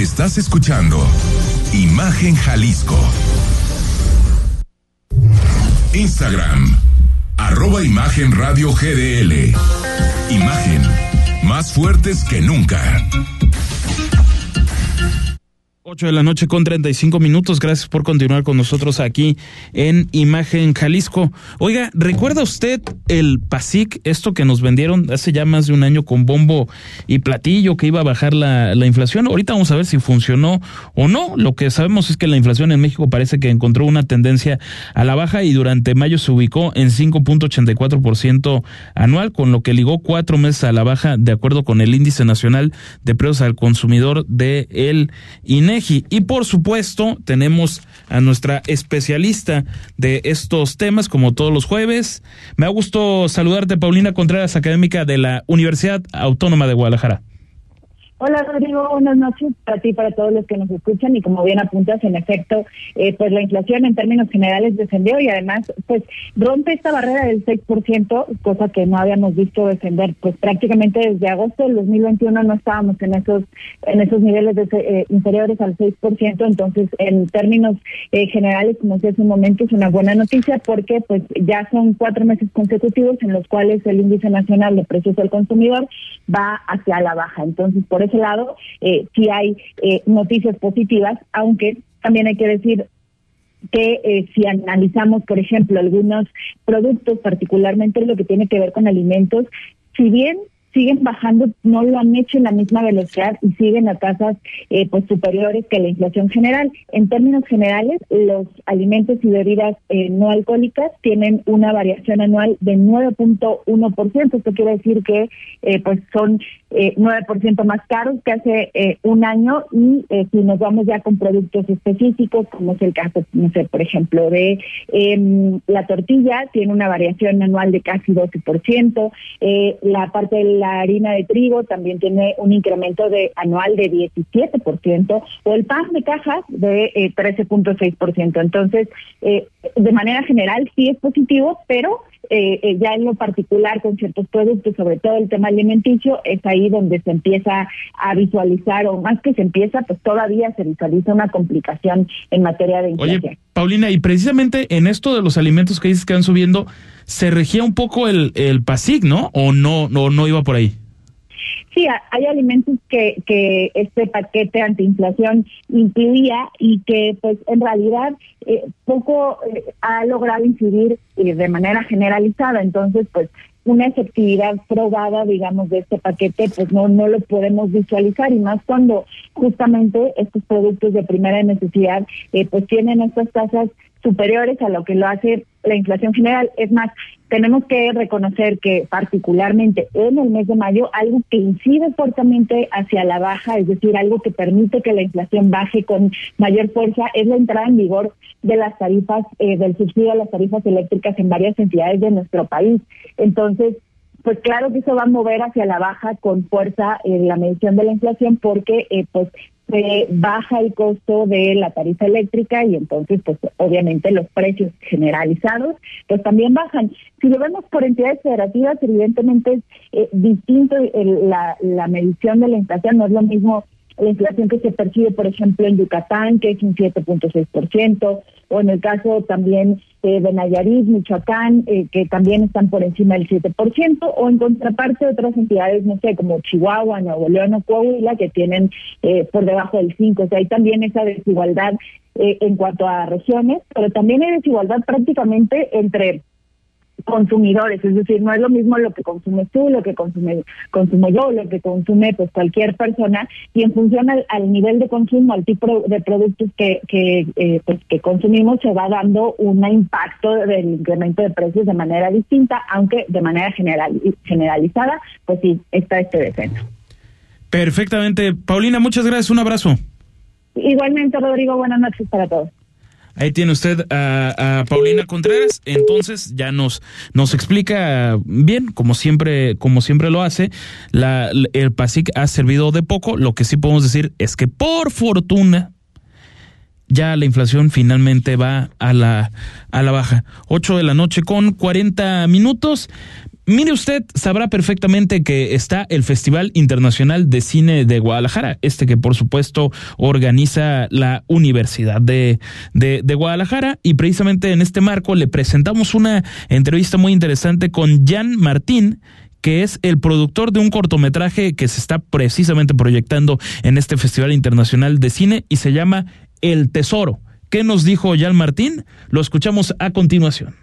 Estás escuchando Imagen Jalisco. Instagram, arroba Imagen Radio GDL. Imagen, más fuertes que nunca. 8 de la noche con 35 minutos. Gracias por continuar con nosotros aquí en Imagen Jalisco. Oiga, ¿recuerda usted el PASIC, esto que nos vendieron hace ya más de un año con bombo y platillo que iba a bajar la, la inflación? Ahorita vamos a ver si funcionó o no. Lo que sabemos es que la inflación en México parece que encontró una tendencia a la baja y durante mayo se ubicó en 5.84% anual, con lo que ligó cuatro meses a la baja de acuerdo con el Índice Nacional de Precios al Consumidor de el INE. Y por supuesto, tenemos a nuestra especialista de estos temas, como todos los jueves. Me ha gusto saludarte, Paulina Contreras, académica de la Universidad Autónoma de Guadalajara. Hola Rodrigo, buenas noches para ti y para todos los que nos escuchan. Y como bien apuntas, en efecto, eh, pues la inflación en términos generales descendió y además pues rompe esta barrera del 6%, cosa que no habíamos visto descender. Pues prácticamente desde agosto del 2021 no estábamos en esos en esos niveles de, eh, inferiores al 6%, entonces en términos eh, generales, como decía hace un momento, es una buena noticia porque pues ya son cuatro meses consecutivos en los cuales el índice nacional de precios del consumidor va hacia la baja. Entonces, por ese lado, eh, hay eh, noticias positivas, aunque también hay que decir que eh, si analizamos, por ejemplo, algunos productos, particularmente lo que tiene que ver con alimentos, si bien siguen bajando, no lo han hecho en la misma velocidad y siguen a tasas eh, pues superiores que la inflación general. En términos generales, los alimentos y bebidas eh, no alcohólicas tienen una variación anual de 9.1%. Esto quiere decir que eh, pues son eh, 9% más caros que hace eh, un año y eh, si nos vamos ya con productos específicos, como es el caso, no sé, por ejemplo, de eh, la tortilla, tiene una variación anual de casi 12%, eh, la parte de la harina de trigo también tiene un incremento de anual de 17%, o el pan de cajas de eh, 13.6%. Entonces, eh, de manera general sí es positivo, pero eh, eh, ya en lo particular con ciertos productos, sobre todo el tema alimenticio, es ahí donde se empieza a visualizar, o más que se empieza, pues todavía se visualiza una complicación en materia de inflación. Oye, Paulina, y precisamente en esto de los alimentos que dices que van subiendo, ¿se regía un poco el, el PASIC, no? ¿O no, no, no iba por ahí? Sí, hay alimentos que, que este paquete antiinflación incluía y que pues en realidad eh, poco eh, ha logrado incidir eh, de manera generalizada. Entonces, pues una efectividad probada, digamos, de este paquete, pues no, no lo podemos visualizar y más cuando justamente estos productos de primera necesidad eh, pues tienen estas tasas superiores a lo que lo hace la inflación general. Es más, tenemos que reconocer que particularmente en el mes de mayo, algo que incide fuertemente hacia la baja, es decir, algo que permite que la inflación baje con mayor fuerza, es la entrada en vigor de las tarifas, eh, del subsidio a las tarifas eléctricas en varias entidades de nuestro país. Entonces, pues claro que eso va a mover hacia la baja con fuerza en la medición de la inflación porque eh, pues se baja el costo de la tarifa eléctrica y entonces pues obviamente los precios generalizados pues también bajan. Si lo vemos por entidades federativas evidentemente es eh, distinto el, la, la medición de la inflación, no es lo mismo la inflación que se percibe, por ejemplo, en Yucatán, que es un 7.6%, o en el caso también de Nayarit, Michoacán, eh, que también están por encima del 7%, o en contraparte otras entidades, no sé, como Chihuahua, Nuevo León o Coahuila, que tienen eh, por debajo del 5%. O sea, hay también esa desigualdad eh, en cuanto a regiones, pero también hay desigualdad prácticamente entre consumidores, es decir, no es lo mismo lo que consumes tú, lo que consume, consumo yo, lo que consume pues cualquier persona y en función al, nivel de consumo, al tipo de productos que que, eh, pues, que consumimos se va dando un impacto del incremento de precios de manera distinta, aunque de manera general generalizada, pues sí está este descenso. Perfectamente, Paulina, muchas gracias, un abrazo. Igualmente, Rodrigo, buenas noches para todos. Ahí tiene usted a, Paulina Contreras. Entonces ya nos, nos explica bien, como siempre, como siempre lo hace. La, el PASIC ha servido de poco. Lo que sí podemos decir es que por fortuna ya la inflación finalmente va a la, a la baja. 8 de la noche con 40 minutos. Mire usted, sabrá perfectamente que está el Festival Internacional de Cine de Guadalajara, este que por supuesto organiza la Universidad de, de, Guadalajara y precisamente en este marco le presentamos una entrevista muy interesante con Jan Martín, que es el productor de un cortometraje que se está precisamente proyectando en este Festival Internacional de Cine y se llama El Tesoro. ¿Qué nos dijo Jan Martín? Lo escuchamos a continuación.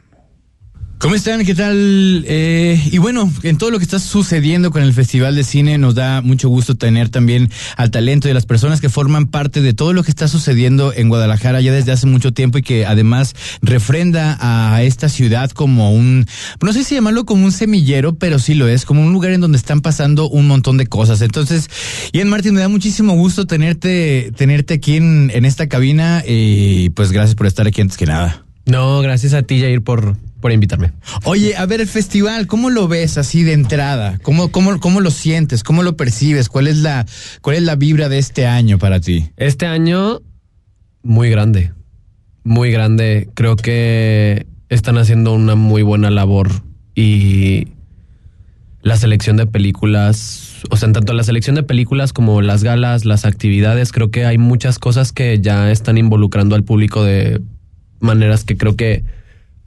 ¿Cómo están? ¿Qué tal? Eh, y bueno, en todo lo que está sucediendo con el Festival de Cine, nos da mucho gusto tener también al talento de las personas que forman parte de todo lo que está sucediendo en Guadalajara ya desde hace mucho tiempo y que además refrenda a esta ciudad como un, no sé si llamarlo como un semillero, pero sí lo es, como un lugar en donde están pasando un montón de cosas. Entonces, Ian Martín, me da muchísimo gusto tenerte, tenerte aquí en, en esta cabina y pues gracias por estar aquí antes que nada. No, gracias a ti, Jair, por, por invitarme. Oye, a ver, el festival, ¿cómo lo ves así de entrada? ¿Cómo, cómo, cómo lo sientes? ¿Cómo lo percibes? ¿Cuál es, la, ¿Cuál es la vibra de este año para ti? Este año, muy grande. Muy grande. Creo que están haciendo una muy buena labor y la selección de películas, o sea, en tanto la selección de películas como las galas, las actividades, creo que hay muchas cosas que ya están involucrando al público de maneras que creo que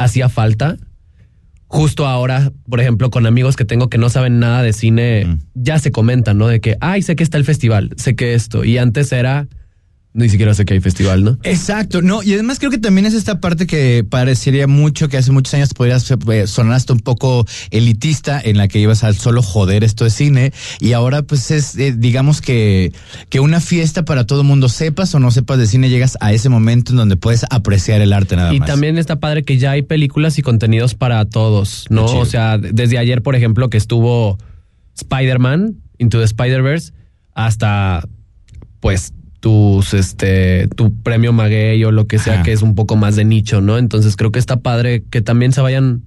hacía falta. Justo ahora, por ejemplo, con amigos que tengo que no saben nada de cine, ya se comentan, ¿no? De que, ay, sé que está el festival, sé que esto. Y antes era, ni siquiera sé que hay festival, ¿no? Exacto, no, y además creo que también es esta parte que parecería mucho que hace muchos años podrías eh, sonar hasta un poco elitista en la que ibas al solo joder esto de cine y ahora pues es eh, digamos que que una fiesta para todo el mundo sepas o no sepas de cine llegas a ese momento en donde puedes apreciar el arte nada más. Y también está padre que ya hay películas y contenidos para todos, ¿no? O sea, desde ayer por ejemplo que estuvo Spider-Man Into the Spider-Verse hasta pues tus este tu premio maguey o lo que sea que es un poco más de nicho, ¿no? Entonces creo que está padre que también se vayan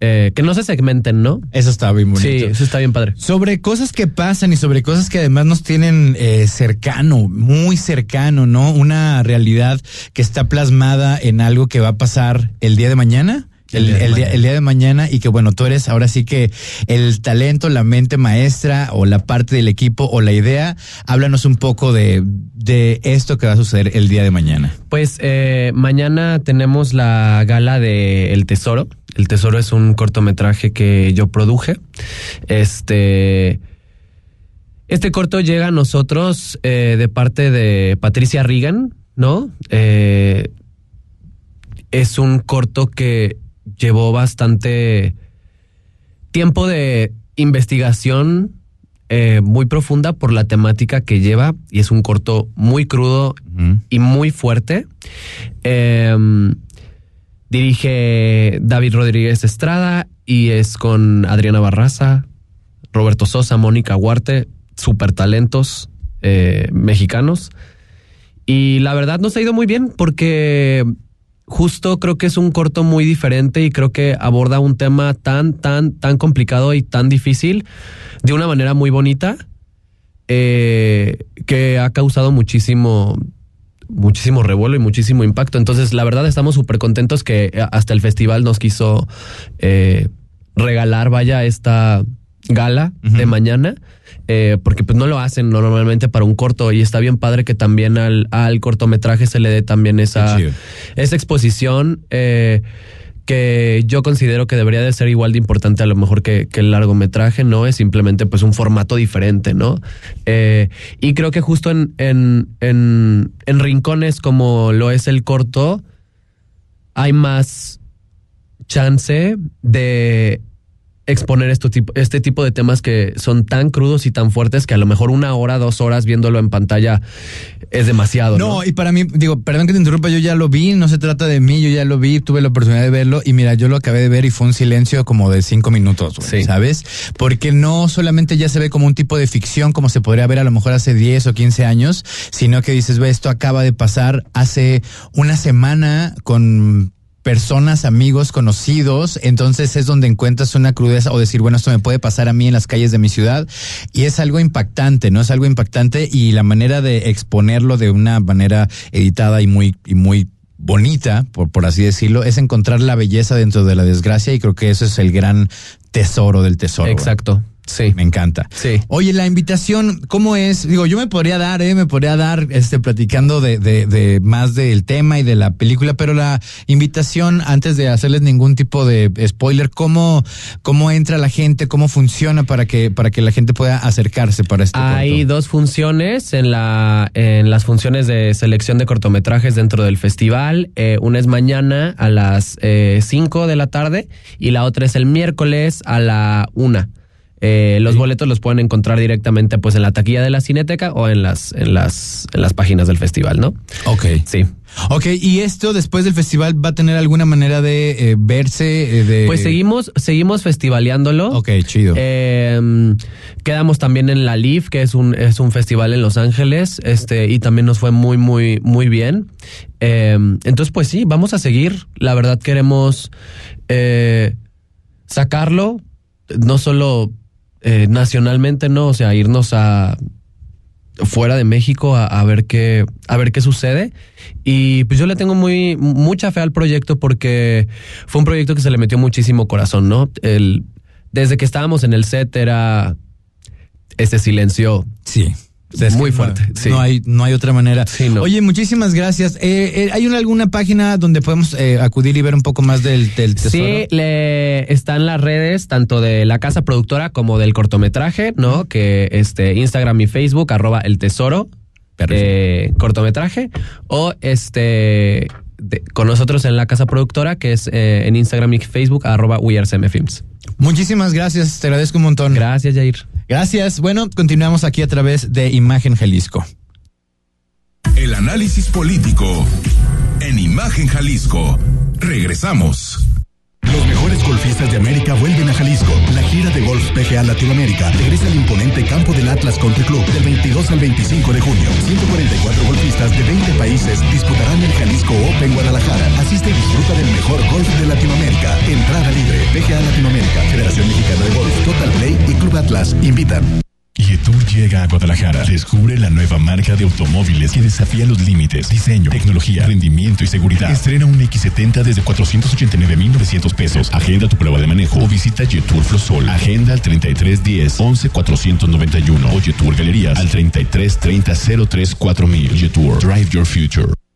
eh, que no se segmenten, ¿no? Eso está bien bonito. Sí, eso está bien padre. Sobre cosas que pasan y sobre cosas que además nos tienen eh, cercano, muy cercano, ¿no? Una realidad que está plasmada en algo que va a pasar el día de mañana. El, día, el, día, de mañana y que bueno, tú eres ahora sí que el talento, la mente maestra o la parte del equipo o la idea. Háblanos un poco de, de esto que va a suceder el día de mañana. Pues eh, mañana tenemos la gala de El Tesoro. El Tesoro es un cortometraje que yo produje. Este... Este corto llega a nosotros eh, de parte de Patricia Regan, ¿no? Eh, es un corto que llevó bastante tiempo de investigación eh, muy profunda por la temática que lleva y es un corto muy crudo y muy fuerte. Em, dirige David Rodríguez Estrada y es con Adriana Barraza, Roberto Sosa, Mónica Huarte, super talentos eh, mexicanos. Y la verdad nos ha ido muy bien porque justo creo que es un corto muy diferente y creo que aborda un tema tan, tan, tan complicado y tan difícil de una manera muy bonita eh, que ha causado muchísimo muchísimo revuelo y muchísimo impacto. Entonces, la verdad, estamos súper contentos que hasta el festival nos quiso eh, regalar, vaya, esta, gala de mañana, eh, porque pues no lo hacen normalmente para un corto y está bien padre que también al, al cortometraje se le dé también esa, esa exposición. Eh, que yo considero que debería de ser igual de importante a lo mejor que, el largometraje, ¿no? Es simplemente pues un formato diferente, ¿no? Eh, y creo que justo en, en, en, en rincones como lo es el corto, hay más chance de exponer esto, este tipo de temas que son tan crudos y tan fuertes que a lo mejor una hora, dos horas viéndolo en pantalla es demasiado. No, y para mí, digo, perdón que te interrumpa, yo ya lo vi, no se trata de mí, yo ya lo vi, tuve la oportunidad de verlo y mira, yo lo acabé de ver y fue un silencio como de cinco minutos, ¿sabes? Porque no solamente ya se ve como un tipo de ficción como se podría ver a lo mejor hace 10 o 15 años, sino que dices, ve, esto acaba de pasar hace una semana con personas, amigos, conocidos, entonces es donde encuentras una crudeza o decir, bueno, esto me puede pasar a mí en las calles de mi ciudad y es algo impactante, ¿no? Es algo impactante y la manera de exponerlo de una manera editada y muy, y muy bonita, por, por así decirlo, es encontrar la belleza dentro de la desgracia y creo que eso es el gran tesoro del tesoro. Exacto. Sí. Me encanta. Sí. Oye, la invitación, ¿cómo es? Digo, yo me podría dar, ¿eh? Me podría dar, este, platicando de, de, de más del tema y de la película, pero la invitación, antes de hacerles ningún tipo de spoiler, ¿cómo, cómo entra la gente? ¿Cómo funciona para que, para que la gente pueda acercarse para esto? Hay dos funciones en la, en las funciones de selección de cortometrajes dentro del festival. Eh, una es mañana a las 5 eh, de la tarde y la otra es el miércoles a la 1. Eh, los boletos los pueden encontrar directamente pues en la taquilla de la Cineteca o en las, en las, en las páginas del festival, ¿no? Ok. Sí. Ok, y esto después del festival va a tener alguna manera de eh, verse, eh, de... Pues seguimos, seguimos festivaleándolo. Ok, chido. Em, quedamos también en la LIF, que es un, es un festival en Los Ángeles, este, y también nos fue muy, muy, muy bien. Em, entonces, pues sí, vamos a seguir. La verdad queremos sacarlo, no solo eh, nacionalmente no, o sea, irnos a fuera de México a, ver qué a ver qué sucede y pues yo le tengo muy mucha fe al proyecto porque fue un proyecto que se le metió muchísimo corazón, ¿no? El desde que estábamos en el set era ese silencio. Sí muy fuerte. No, hay, no hay otra manera. Oye, muchísimas gracias. Eh, eh, ¿Hay una, alguna página donde podemos eh, acudir y ver un poco más del, del tesoro? Sí, le, están las redes tanto de la casa productora como del cortometraje, ¿no? Que este Instagram y Facebook, arroba el tesoro. cortometraje o este con nosotros en la casa productora que es en Instagram y Facebook arroba Films. Muchísimas gracias, te agradezco un montón. Gracias, Jair. Gracias. Bueno, continuamos aquí a través de Imagen Jalisco. El análisis político en Imagen Jalisco. Regresamos. Los mejores golfistas de América vuelven a Jalisco. La gira de Golf PGA Latinoamérica regresa al imponente campo del Atlas Country Club del 22 al 25 de junio. 144 golfistas de 20 países disputarán el Jalisco Open Guadalajara. Asiste y disfruta del mejor golf de Latinoamérica. Entrada libre. PGA Latinoamérica, Federación Mexicana de Golf, Total Play y Club Atlas invitan. Yetur llega a Guadalajara. Descubre la nueva marca de automóviles que desafía los límites. Diseño, tecnología, rendimiento y seguridad. Estrena un X70 desde 489,900 pesos. Agenda tu prueba de manejo o visita Yetur Flosol. Agenda al 3310 11491 o Yetur Galerías al 3330 034 Yetur. Drive your future.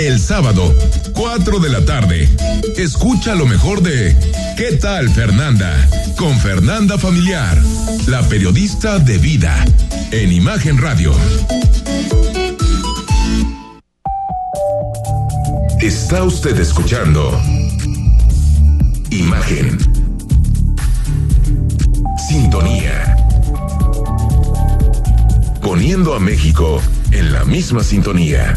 El sábado, 4 de la tarde. Escucha lo mejor de ¿Qué tal Fernanda? Con Fernanda Familiar, la periodista de vida, en Imagen Radio. Está usted escuchando Imagen. Sintonía. Poniendo a México en la misma sintonía.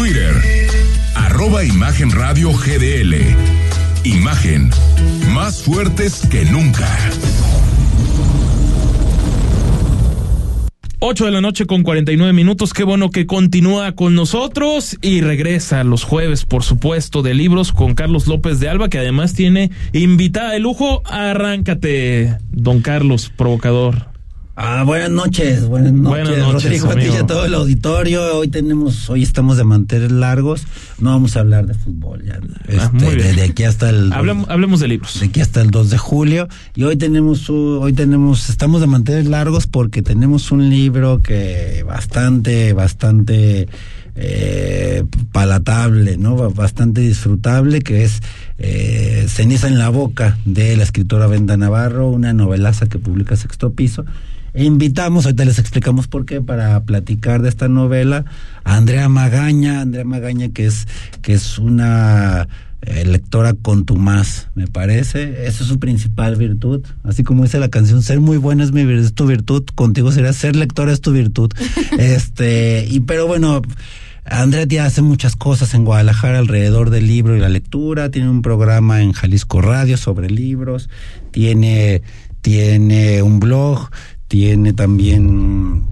Twitter, arroba Imagen Radio GDL. Imagen, más fuertes que nunca. 8 de la noche con 49 minutos. Qué bueno que continúa con nosotros y regresa los jueves, por supuesto, de libros con Carlos López de Alba, que además tiene invitada de lujo. Arráncate, don Carlos, provocador. Ah, buenas noches, buenas noches, Buenas noches, Rodrigo, a ti y amigo. a todo el auditorio. Hoy tenemos, hoy estamos de manteles largos. No vamos a hablar de fútbol ya. Este, Ah, bien. de, de aquí hasta el Hablemos, hablemos de libros. de aquí hasta el 2 de julio y hoy tenemos hoy tenemos estamos de manteles largos porque tenemos un libro que bastante bastante eh, palatable no Ba- bastante disfrutable que es eh, ceniza en la boca de la escritora Brenda Navarro una novelaza que publica Sexto Piso e invitamos, ahorita les explicamos por qué, para platicar de esta novela, a Andrea Magaña, Andrea Magaña que es, que es una eh, lectora contumaz, me parece. Esa es su principal virtud. Así como dice la canción, ser muy buena es, mi, es tu virtud, contigo sería ser lectora es tu virtud. este, y pero bueno, Andrea ya hace muchas cosas en Guadalajara alrededor del libro y la lectura, tiene un programa en Jalisco Radio sobre libros, tiene, tiene un blog, tiene también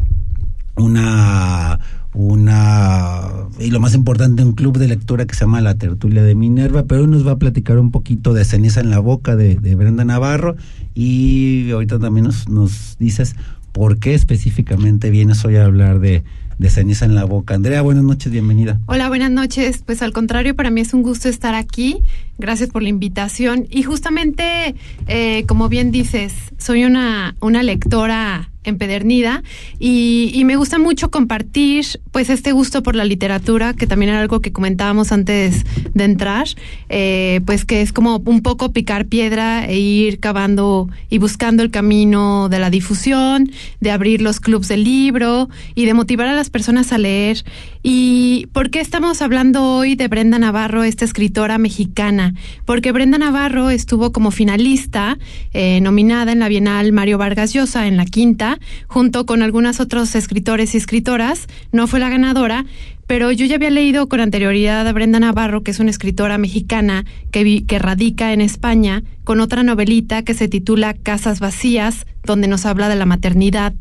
una una y lo más importante un club de lectura que se llama La Tertulia de Minerva, pero hoy nos va a platicar un poquito de Ceniza en la boca de, de Brenda Navarro y ahorita también nos, nos dices por qué específicamente vienes hoy a hablar de, de Ceniza en la boca. Andrea, buenas noches, bienvenida. Hola, buenas noches. Pues al contrario, para mí es un gusto estar aquí. Gracias por la invitación. Y justamente, eh, como bien dices, soy una, una lectora empedernida y, me gusta mucho compartir pues este gusto por la literatura, que también era algo que comentábamos antes de entrar, eh, pues que es como un poco picar piedra e ir cavando y buscando el camino de la difusión, de abrir los clubs del libro y de motivar a las personas a leer. ¿Y por qué estamos hablando hoy de Brenda Navarro, esta escritora mexicana? Porque Brenda Navarro estuvo como finalista, eh, nominada en la Bienal Mario Vargas Llosa en la quinta, junto con algunos otros escritores y escritoras. No fue la ganadora, pero yo ya había leído con anterioridad a Brenda Navarro, que es una escritora mexicana que, que radica en España, con otra novelita que se titula Casas Vacías, donde nos habla de la maternidad,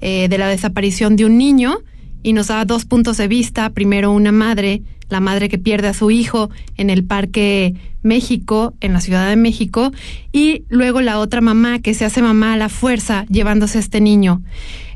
eh, de la desaparición de un niño y nos da dos puntos de vista. Primero una madre, la madre que pierde a su hijo en el Parque México, en la Ciudad de México, y luego la otra mamá que se hace mamá a la fuerza llevándose a este niño.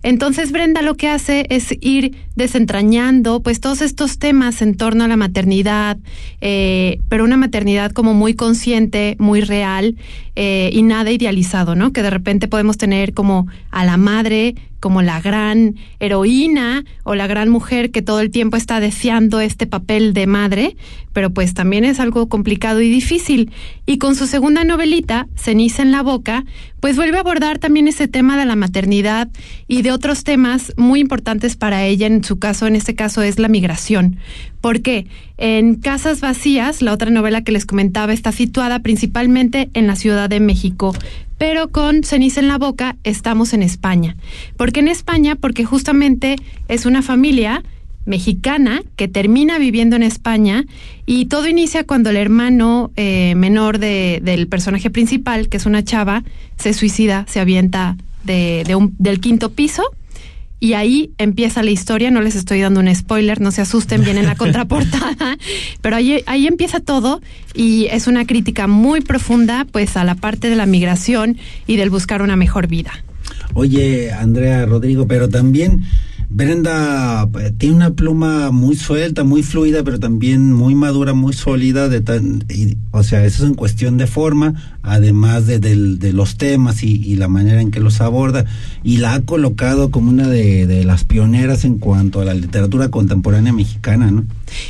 Entonces Brenda lo que hace es ir desentrañando pues todos estos temas en torno a la maternidad, eh, pero una maternidad como muy consciente, muy real eh, y nada idealizado, ¿no? Que de repente podemos tener como a la madre como la gran heroína o la gran mujer que todo el tiempo está deseando este papel de madre, pero pues también es algo complicado y difícil. Y con su segunda novelita, Ceniza en la boca, pues vuelve a abordar también ese tema de la maternidad y de otros temas muy importantes para ella, en su caso, en este caso es la migración. ¿Por qué? En Casas Vacías, la otra novela que les comentaba, está situada principalmente en la Ciudad de México, pero con Ceniza en la boca estamos en España. ¿Por qué en España? Porque justamente es una familia mexicana que termina viviendo en España y todo inicia cuando el hermano eh, menor de- del personaje principal, que es una chava, se suicida, se avienta de, de un- del quinto piso y ahí empieza la historia, no les estoy dando un spoiler, no se asusten, viene en la contraportada, pero ahí, ahí empieza todo y es una crítica muy profunda pues a la parte de la migración y del buscar una mejor vida. Oye, Andrea Rodrigo, pero también Brenda eh, tiene una pluma muy suelta, muy fluida, pero también muy madura, muy sólida. De tan, o sea, eso es en cuestión de forma, además de, de los temas y, la manera en que los aborda. Y la ha colocado como una de, de, las pioneras en cuanto a la literatura contemporánea mexicana, ¿no?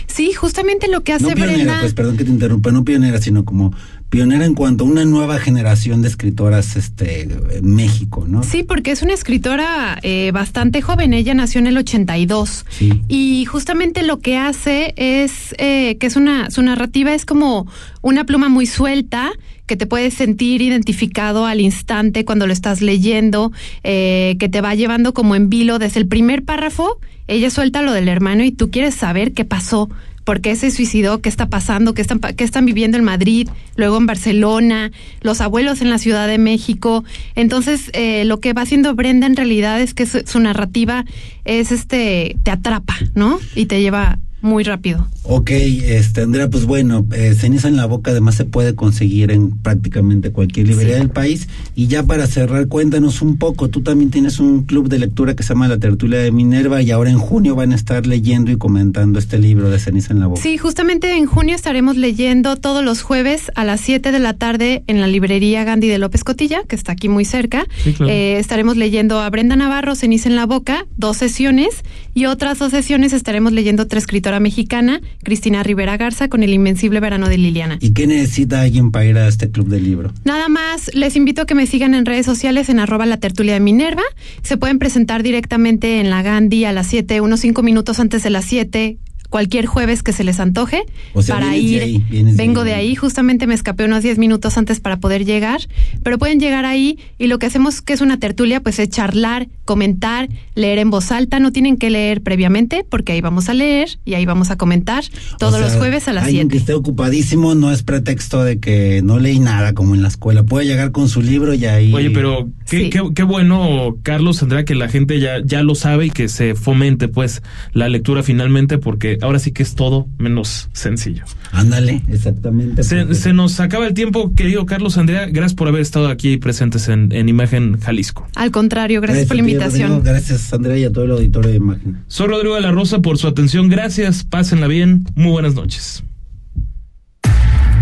Sí, justamente lo que hace no pionera, Brenda. Pues perdón que te interrumpa, no pionera, sino como pionera en cuanto a una nueva generación de escritoras este, en México, ¿no? Sí, porque es una escritora eh, bastante joven, ella nació en el 82 sí. y justamente lo que hace es eh, que es una, su narrativa es como una pluma muy suelta, que te puedes sentir identificado al instante cuando lo estás leyendo, eh, que te va llevando como en vilo desde el primer párrafo, ella suelta lo del hermano y tú quieres saber qué pasó, por qué se suicidó, qué está pasando, qué están, qué están viviendo en Madrid, luego en Barcelona, los abuelos en la Ciudad de México. Entonces, eh, lo que va haciendo Brenda en realidad es que su, su narrativa es este, te atrapa, ¿no? Y te lleva muy rápido. Ok, este, Andrea, pues bueno, eh, Ceniza en la Boca además se puede conseguir en prácticamente cualquier librería sí. del país. Y ya para cerrar, cuéntanos un poco, tú también tienes un club de lectura que se llama La Tertulia de Minerva y ahora en junio van a estar leyendo y comentando este libro de Ceniza en la Boca. Sí, justamente en junio estaremos leyendo todos los jueves a las 7 de la tarde en la librería Gandhi de López Cotilla, que está aquí muy cerca. Sí, claro. eh, estaremos leyendo a Brenda Navarro, Ceniza en la Boca, dos sesiones y otras dos sesiones estaremos leyendo otra escritora mexicana, Cristina Rivera Garza, con el invencible verano de Liliana. ¿Y qué necesita alguien para ir a este club del libro? Nada más, les invito a que me sigan en redes sociales en arroba la tertulia de Minerva. Se pueden presentar directamente en la Gandhi a las 7, unos 5 minutos antes de las 7 cualquier jueves que se les antoje o sea, para ir. De ahí, vengo de ahí. de ahí, justamente me escapé unos 10 minutos antes para poder llegar, pero pueden llegar ahí y lo que hacemos que es una tertulia, pues es charlar, comentar, leer en voz alta, no tienen que leer previamente porque ahí vamos a leer y ahí vamos a comentar todos o sea, los jueves a las 7. Alguien que esté ocupadísimo no es pretexto de que no leí nada como en la escuela, puede llegar con su libro y ahí Oye, pero qué, sí. qué, qué bueno, Carlos, tendrá que la gente ya ya lo sabe y que se fomente pues la lectura finalmente porque ahora sí que es todo menos sencillo. Ándale, exactamente. Se, se, nos acaba el tiempo, querido Carlos Andrea. Gracias por haber estado aquí presentes en, en Imagen Jalisco. Al contrario, gracias, gracias por la invitación. Rodrigo, gracias, Andrea, y a todo el auditorio de Imagen. Soy Rodrigo de la Rosa por su atención. Gracias, pásenla bien. Muy buenas noches.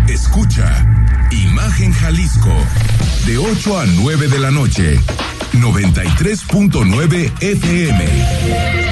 Escucha Imagen Jalisco de 8 a 9 de la noche. 93.9 FM.